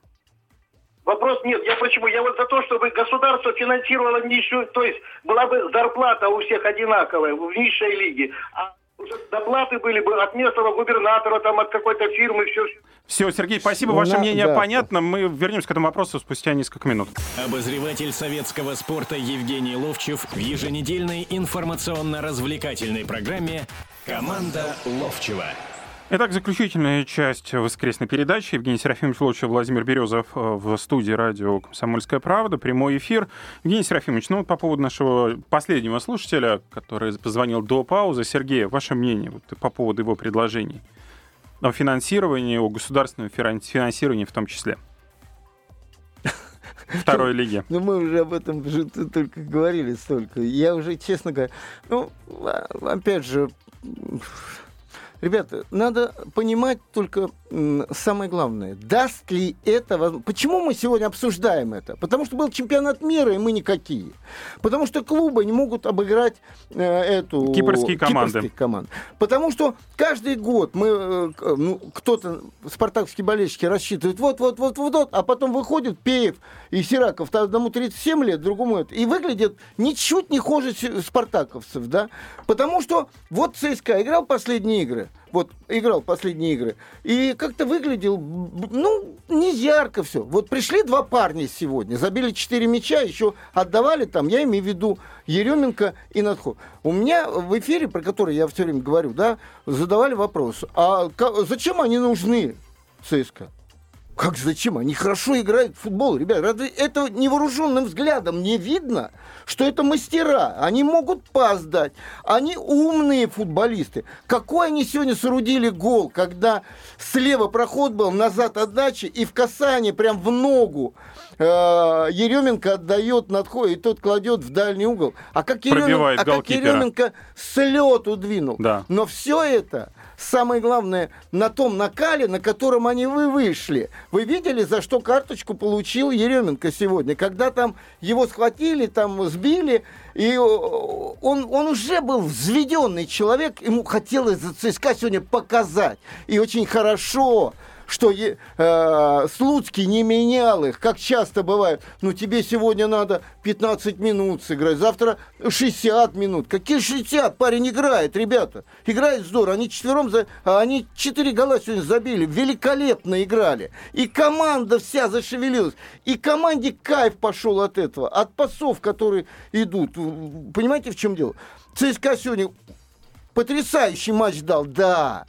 [SPEAKER 7] Вопрос нет. Я почему? Я вот за то, чтобы государство финансировало низшую, то есть была бы зарплата у всех одинаковая в низшей лиге, а доплаты были бы от местного губернатора, там, от какой-то фирмы, все.
[SPEAKER 2] Все, Сергей, спасибо. Ваше На, мнение да. понятно. Мы вернемся к этому вопросу спустя несколько минут.
[SPEAKER 1] Обозреватель советского спорта Евгений Ловчев в еженедельной информационно-развлекательной программе «Команда Ловчева».
[SPEAKER 2] Итак, заключительная часть воскресной передачи. Евгений Серафимович Лучше, Владимир Березов э, в студии радио «Комсомольская правда». Прямой эфир. Евгений Серафимович, ну вот по поводу нашего последнего слушателя, который позвонил до паузы. Сергей, ваше мнение вот, по поводу его предложений? О финансировании, о государственном финансировании в том числе. второй лиги.
[SPEAKER 3] Ну, мы уже об этом же только говорили столько. Я уже, честно говоря, ну, а, опять же, Ребята, надо понимать только самое главное. Даст ли это? Почему мы сегодня обсуждаем это? Потому что был чемпионат мира, и мы никакие. Потому что клубы не могут обыграть э, эту...
[SPEAKER 2] Кипрские команды.
[SPEAKER 3] Кипрские команды. Потому что каждый год мы... Э, ну, кто-то, спартакские болельщики, рассчитывают вот-вот-вот-вот, а потом выходит Пеев и Сираков, одному 37 лет, другому это. И выглядит ничуть не хуже спартаковцев, да? Потому что вот ЦСКА играл последние игры, вот играл последние игры, и как-то выглядел, ну, не ярко все. Вот пришли два парня сегодня, забили четыре мяча, еще отдавали там, я имею в виду Еременко и Надхо. У меня в эфире, про который я все время говорю, да, задавали вопрос, а зачем они нужны ЦСКА? Как зачем? Они хорошо играют в футбол, ребят. Разве это невооруженным взглядом не видно, что это мастера? Они могут пас дать. Они умные футболисты. Какой они сегодня соорудили гол, когда слева проход был, назад отдача, и в касание прям в ногу э, Еременко отдает надход, и тот кладет в дальний угол. А как Еременко, а как Еременко с лету двинул.
[SPEAKER 2] Да.
[SPEAKER 3] Но все это самое главное, на том накале, на котором они вы вышли. Вы видели, за что карточку получил Еременко сегодня? Когда там его схватили, там сбили, и он, он уже был взведенный человек, ему хотелось за ЦСКА сегодня показать. И очень хорошо что э, Слуцкий не менял их, как часто бывает. Ну, тебе сегодня надо 15 минут сыграть, завтра 60 минут. Какие 60? Парень играет, ребята. Играет здорово. Они четвером, за... а они четыре гола сегодня забили. Великолепно играли. И команда вся зашевелилась. И команде кайф пошел от этого. От пасов, которые идут. Понимаете, в чем дело? ЦСКА сегодня потрясающий матч дал, да.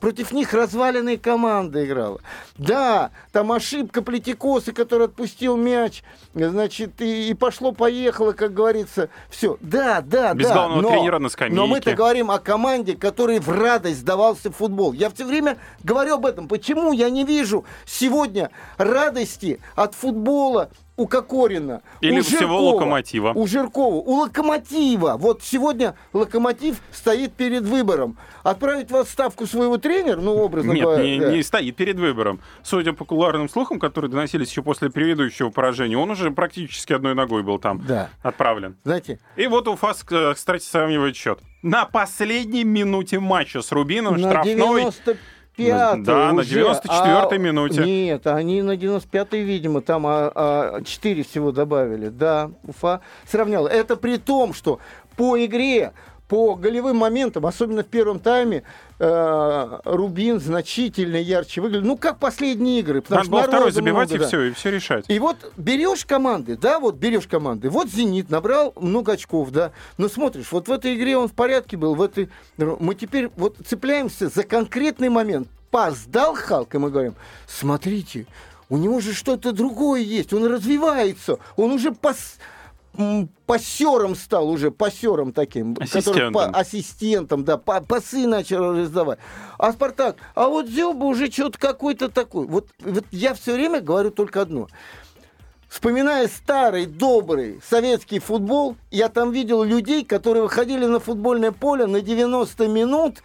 [SPEAKER 3] Против них разваленная команда играла. Да, там ошибка Плетикоса, который отпустил мяч, значит, и, и пошло-поехало, как говорится. Все. Да, да,
[SPEAKER 2] Без
[SPEAKER 3] да.
[SPEAKER 2] главного
[SPEAKER 3] но,
[SPEAKER 2] тренера на скамейке.
[SPEAKER 3] Но мы-то говорим о команде, которой в радость сдавался футбол. Я все время говорю об этом. Почему я не вижу сегодня радости от футбола у Кокорина,
[SPEAKER 2] Или
[SPEAKER 3] у
[SPEAKER 2] всего
[SPEAKER 3] Жиркова,
[SPEAKER 2] Локомотива.
[SPEAKER 3] У Жиркова, у Локомотива. Вот сегодня Локомотив стоит перед выбором. Отправить в отставку своего тренера, ну, образно
[SPEAKER 2] Нет,
[SPEAKER 3] говоря.
[SPEAKER 2] не,
[SPEAKER 3] да.
[SPEAKER 2] не стоит перед выбором. Судя по кулуарным слухам, которые доносились еще после предыдущего поражения, он уже практически одной ногой был там
[SPEAKER 3] Да.
[SPEAKER 2] отправлен.
[SPEAKER 3] Знаете,
[SPEAKER 2] И вот Уфа, э, кстати, сравнивает счет. На последней минуте матча с Рубином
[SPEAKER 3] на
[SPEAKER 2] штрафной
[SPEAKER 3] 95
[SPEAKER 2] Да, на
[SPEAKER 3] уже,
[SPEAKER 2] 94-й
[SPEAKER 3] а-
[SPEAKER 2] минуте.
[SPEAKER 3] Нет, они на 95-й, видимо, там а, а, 4 всего добавили. Да, Уфа сравняла. Это при том, что по игре по голевым моментам, особенно в первом тайме, э, Рубин значительно ярче выглядел. Ну, как последние игры.
[SPEAKER 2] Надо было второй забивать
[SPEAKER 3] много,
[SPEAKER 2] и
[SPEAKER 3] да.
[SPEAKER 2] все, и все решать.
[SPEAKER 3] И вот берешь команды, да, вот берешь команды. Вот «Зенит» набрал много очков, да. Но смотришь, вот в этой игре он в порядке был, в этой... Мы теперь вот цепляемся за конкретный момент. Пас дал Халк, и мы говорим, смотрите, у него же что-то другое есть, он развивается, он уже пас м, пассером стал уже, пассером таким. который
[SPEAKER 2] Ассистентом.
[SPEAKER 3] по- ассистентом, да, по- пасы начал раздавать. А Спартак, а вот Зёба уже что-то какой-то такой. Вот, вот я все время говорю только одно. Вспоминая старый, добрый советский футбол, я там видел людей, которые выходили на футбольное поле на 90 минут,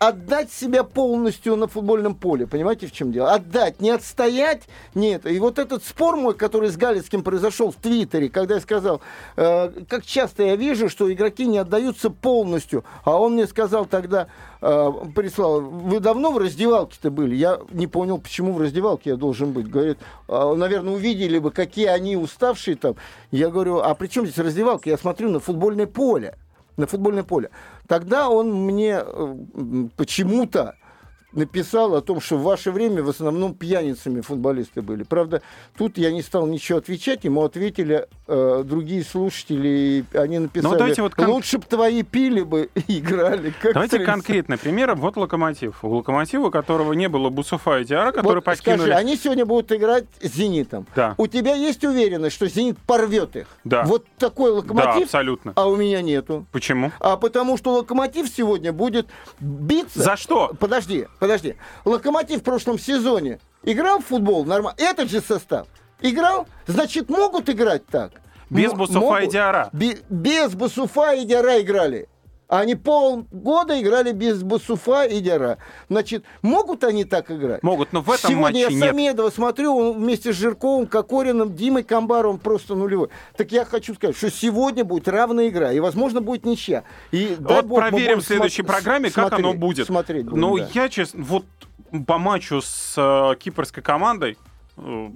[SPEAKER 3] отдать себя полностью на футбольном поле. Понимаете, в чем дело? Отдать, не отстоять, нет. И вот этот спор мой, который с Галицким произошел в Твиттере, когда я сказал, э, как часто я вижу, что игроки не отдаются полностью, а он мне сказал тогда, э, прислал, вы давно в раздевалке-то были? Я не понял, почему в раздевалке я должен быть. Говорит, «А, наверное, увидели бы, какие они уставшие там. Я говорю, а при чем здесь раздевалка? Я смотрю на футбольное поле на футбольное поле. Тогда он мне э, почему-то написал о том, что в ваше время в основном пьяницами футболисты были. Правда, тут я не стал ничего отвечать, ему ответили э, другие слушатели, они написали,
[SPEAKER 2] давайте вот кон-
[SPEAKER 3] лучше бы твои пили бы и играли. Как
[SPEAKER 2] Давайте
[SPEAKER 3] тридцать».
[SPEAKER 2] конкретный пример. Вот Локомотив. У Локомотива, у которого не было Бусуфа и Диара, которые
[SPEAKER 3] Вот
[SPEAKER 2] покинули...
[SPEAKER 3] Скажи, они сегодня будут играть с «Зенитом».
[SPEAKER 2] Да.
[SPEAKER 3] У тебя есть уверенность, что «Зенит» порвет их?
[SPEAKER 2] Да.
[SPEAKER 3] Вот такой
[SPEAKER 2] Да,
[SPEAKER 3] локомотив,
[SPEAKER 2] абсолютно.
[SPEAKER 3] а у меня нету.
[SPEAKER 2] Почему?
[SPEAKER 3] А потому что Локомотив сегодня будет биться.
[SPEAKER 2] За что?
[SPEAKER 3] Подожди, подожди. Локомотив в прошлом сезоне играл в футбол нормально. Этот же состав. Играл? Значит, могут играть так.
[SPEAKER 2] Без Бусуфа
[SPEAKER 3] могут.
[SPEAKER 2] и Диара.
[SPEAKER 3] Бе- без Басуфа и Диара играли. Они полгода играли без Басуфа и Диара. Значит, могут они так играть?
[SPEAKER 2] Могут, но в этом
[SPEAKER 3] Сегодня
[SPEAKER 2] матче
[SPEAKER 3] я
[SPEAKER 2] нет.
[SPEAKER 3] Самедова смотрю, он вместе с Жирковым, Кокориным, Димой Камбаровым просто нулевой. Так я хочу сказать, что сегодня будет равная игра, и, возможно, будет ничья. И,
[SPEAKER 2] Вот
[SPEAKER 3] бог,
[SPEAKER 2] проверим в следующей
[SPEAKER 3] смо-
[SPEAKER 2] программе, как
[SPEAKER 3] смотреть,
[SPEAKER 2] оно будет.
[SPEAKER 3] Смотреть будем,
[SPEAKER 2] Но
[SPEAKER 3] да.
[SPEAKER 2] я, честно, вот по матчу с э, кипрской командой э,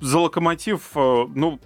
[SPEAKER 2] за локомотив, э, ну,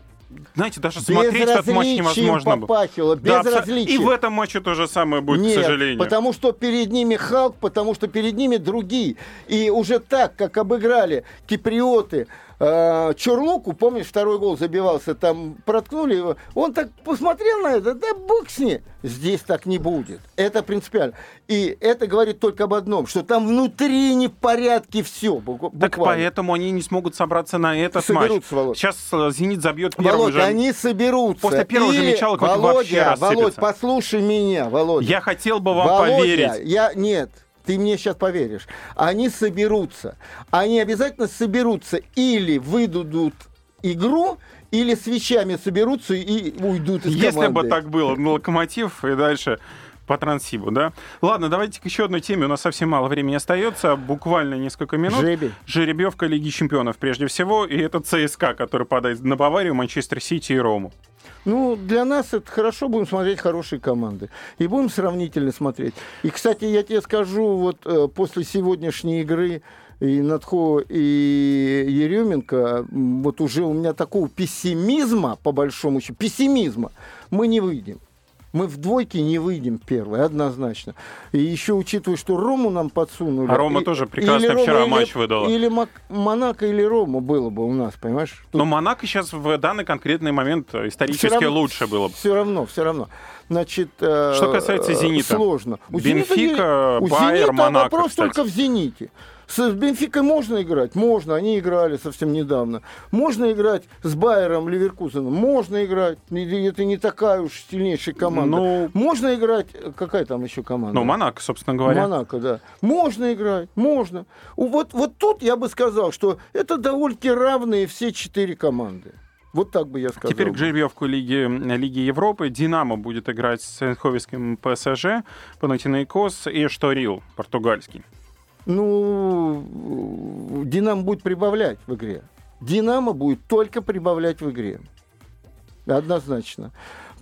[SPEAKER 2] знаете, даже смотреть этот матч невозможно было.
[SPEAKER 3] попахивало,
[SPEAKER 2] Да, абсо-
[SPEAKER 3] безразличием.
[SPEAKER 2] и в этом матче то же самое будет,
[SPEAKER 3] Нет,
[SPEAKER 2] к сожалению.
[SPEAKER 3] потому что перед ними Халк, потому что перед ними другие. И уже так, как обыграли киприоты Чурлуку, помнишь, второй гол забивался, там проткнули его, он так посмотрел на это, да бог с ней. Здесь так не будет. Это принципиально. И это говорит только об одном, что там внутри не в порядке все.
[SPEAKER 2] Так поэтому они не смогут собраться на этот матч.
[SPEAKER 3] Соберутся, Володь.
[SPEAKER 2] Сейчас э, «Зенит» забьет первый
[SPEAKER 3] Володя,
[SPEAKER 2] же.
[SPEAKER 3] они соберутся.
[SPEAKER 2] После первого же
[SPEAKER 3] Или-
[SPEAKER 2] мяча
[SPEAKER 3] Володя,
[SPEAKER 2] вообще рассыпется.
[SPEAKER 3] Володь, послушай меня, Володя.
[SPEAKER 2] Я хотел бы вам
[SPEAKER 3] Володя,
[SPEAKER 2] поверить.
[SPEAKER 3] Я, нет, ты мне сейчас поверишь. Они соберутся. Они обязательно соберутся или выдадут игру, или с вещами соберутся и уйдут из
[SPEAKER 2] Если
[SPEAKER 3] команды.
[SPEAKER 2] бы так было, ну, локомотив и дальше по трансибу, да? Ладно, давайте к еще одной теме. У нас совсем мало времени остается, буквально несколько минут.
[SPEAKER 3] Жребий.
[SPEAKER 2] Жеребьевка Лиги Чемпионов прежде всего, и это ЦСКА, который падает на Баварию, Манчестер Сити и Рому.
[SPEAKER 3] Ну, для нас это хорошо, будем смотреть хорошие команды. И будем сравнительно смотреть. И, кстати, я тебе скажу, вот э, после сегодняшней игры и Надхо, и Еременко, вот уже у меня такого пессимизма, по большому счету, пессимизма, мы не выйдем. Мы в двойке не выйдем первой, однозначно. И еще учитывая, что Рому нам подсунули.
[SPEAKER 2] А Рома
[SPEAKER 3] и-
[SPEAKER 2] тоже прекрасно
[SPEAKER 3] Рома,
[SPEAKER 2] вчера
[SPEAKER 3] или-
[SPEAKER 2] матч выдала.
[SPEAKER 3] Или Мак- Монако, или Рома было бы у нас, понимаешь? Тут
[SPEAKER 2] Но Монако сейчас в данный конкретный момент э, исторически
[SPEAKER 3] равно-
[SPEAKER 2] лучше было бы.
[SPEAKER 3] Все равно, все равно. Значит, э,
[SPEAKER 2] Что касается «Зенита».
[SPEAKER 3] Сложно. У
[SPEAKER 2] Бенфика, Байер,
[SPEAKER 3] «Зенита»
[SPEAKER 2] Монако,
[SPEAKER 3] вопрос
[SPEAKER 2] кстати.
[SPEAKER 3] только в «Зените». С Бенфикой можно играть? Можно. Они играли совсем недавно. Можно играть с Байером, Ливеркузеном? Можно играть. Это не такая уж сильнейшая команда.
[SPEAKER 2] Ну-
[SPEAKER 3] Можно играть... Какая там еще команда?
[SPEAKER 2] Ну, Монако, собственно говоря.
[SPEAKER 3] Монако, да. Можно играть, можно. Вот, вот тут я бы сказал, что это довольно-таки равные все четыре команды. Вот так бы я сказал.
[SPEAKER 2] Теперь к жеребьевку Лиги, Лиги Европы. Динамо будет играть с Эйнховенским ПСЖ, Панатинаикос и Шторил, португальский.
[SPEAKER 3] Ну, Динамо будет прибавлять в игре. Динамо будет только прибавлять в игре. Однозначно.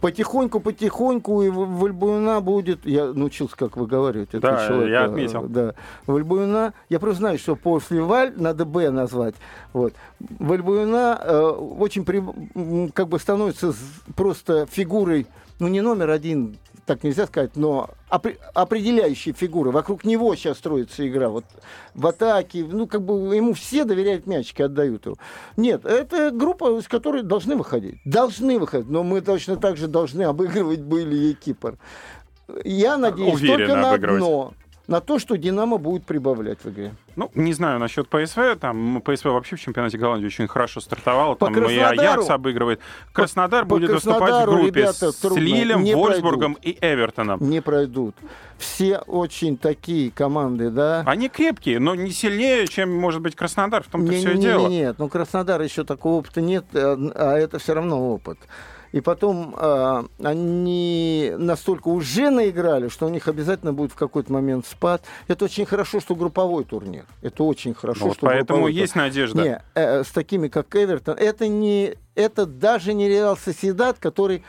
[SPEAKER 3] Потихоньку, потихоньку и Вальбуина будет, я научился, как выговаривать этот
[SPEAKER 2] Да,
[SPEAKER 3] человек.
[SPEAKER 2] я отметил.
[SPEAKER 3] Да. Вальбуина, я просто знаю, что после Валь надо Б назвать. Вот. Вальбуина э, очень при- как бы становится просто фигурой, ну не номер один, так нельзя сказать, но опре- определяющей фигуры. Вокруг него сейчас строится игра. Вот в атаке, ну как бы ему все доверяют мячики, отдают его. Нет, это группа, из которой должны выходить. Должны выходить, но мы точно так же должны обыгрывать были и Кипр. Я надеюсь
[SPEAKER 2] Уверенно
[SPEAKER 3] только на
[SPEAKER 2] обыгрывать.
[SPEAKER 3] одно. На то, что Динамо будет прибавлять в игре.
[SPEAKER 2] Ну, не знаю насчет ПСВ. Там ПСВ вообще в чемпионате Голландии очень хорошо стартовал.
[SPEAKER 3] По
[SPEAKER 2] Там и
[SPEAKER 3] Краснодару-
[SPEAKER 2] Аякс обыгрывает. Краснодар
[SPEAKER 3] по
[SPEAKER 2] будет выступать в группе
[SPEAKER 3] ребята
[SPEAKER 2] с
[SPEAKER 3] трудно,
[SPEAKER 2] Лилем,
[SPEAKER 3] не
[SPEAKER 2] Вольсбургом и Эвертоном.
[SPEAKER 3] Не пройдут. Все очень такие команды, да.
[SPEAKER 2] Они крепкие, но не сильнее, чем, может быть, Краснодар. В том-то
[SPEAKER 3] Не-
[SPEAKER 2] все и
[SPEAKER 3] не-
[SPEAKER 2] дело.
[SPEAKER 3] не- Нет, ну Краснодар еще такого опыта нет, а а это все равно опыт. И потом а, они настолько уже наиграли, что у них обязательно будет в какой-то момент спад. Это очень хорошо, что групповой турнир. Это очень хорошо,
[SPEAKER 2] Ну, вот
[SPEAKER 3] что
[SPEAKER 2] поэтому
[SPEAKER 3] групповой
[SPEAKER 2] есть
[SPEAKER 3] турнир.
[SPEAKER 2] надежда.
[SPEAKER 3] Не, э, с такими, как Эвертон, это не, это даже не Реал Соседат, который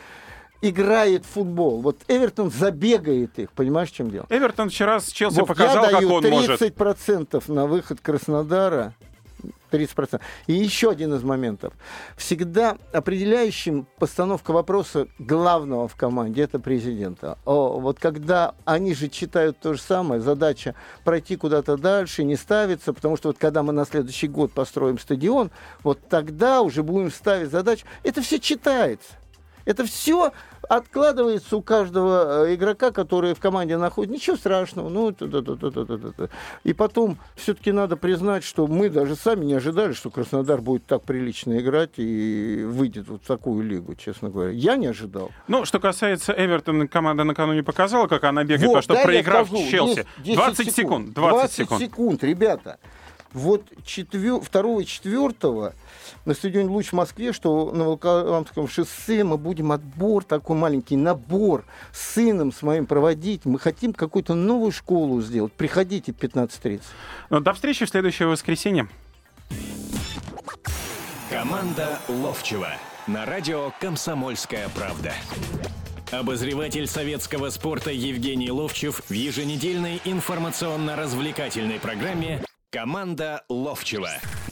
[SPEAKER 3] играет в футбол. Вот Эвертон забегает их, понимаешь, в чем дело?
[SPEAKER 2] Эвертон вчера с Челси
[SPEAKER 3] Вов,
[SPEAKER 2] показал,
[SPEAKER 3] я
[SPEAKER 2] как
[SPEAKER 3] даю
[SPEAKER 2] он может.
[SPEAKER 3] 30% на выход Краснодара. 30%. И еще один из моментов. Всегда определяющим постановка вопроса главного в команде это президента. О, вот когда они же читают то же самое, задача пройти куда-то дальше, не ставится, потому что вот когда мы на следующий год построим стадион, вот тогда уже будем ставить задачу. Это все читается. Это все откладывается у каждого э, игрока, который в команде находится. Ничего страшного. Ну. И потом все-таки надо признать, что мы даже сами не ожидали, что Краснодар будет так прилично играть и выйдет вот в такую лигу, честно говоря. Я не ожидал.
[SPEAKER 2] Ну, что касается Эвертона, команда накануне показала, как она бегает,
[SPEAKER 3] Вот,
[SPEAKER 2] потому что проиграв
[SPEAKER 3] скажу.
[SPEAKER 2] Челси.
[SPEAKER 3] Есть 10
[SPEAKER 2] 20 секунд, 20 секунд.
[SPEAKER 3] секунд, ребята. Вот 4, 2 и 4 на стадионе «Луч» в Москве, что на Волоколамском шоссе мы будем отбор, такой маленький набор с сыном с моим проводить. Мы хотим какую-то новую школу сделать. Приходите в 15.30.
[SPEAKER 2] Ну, до встречи в следующее воскресенье.
[SPEAKER 1] Команда Ловчева на радио «Комсомольская правда». Обозреватель советского спорта Евгений Ловчев в еженедельной информационно-развлекательной программе «Команда Ловчева».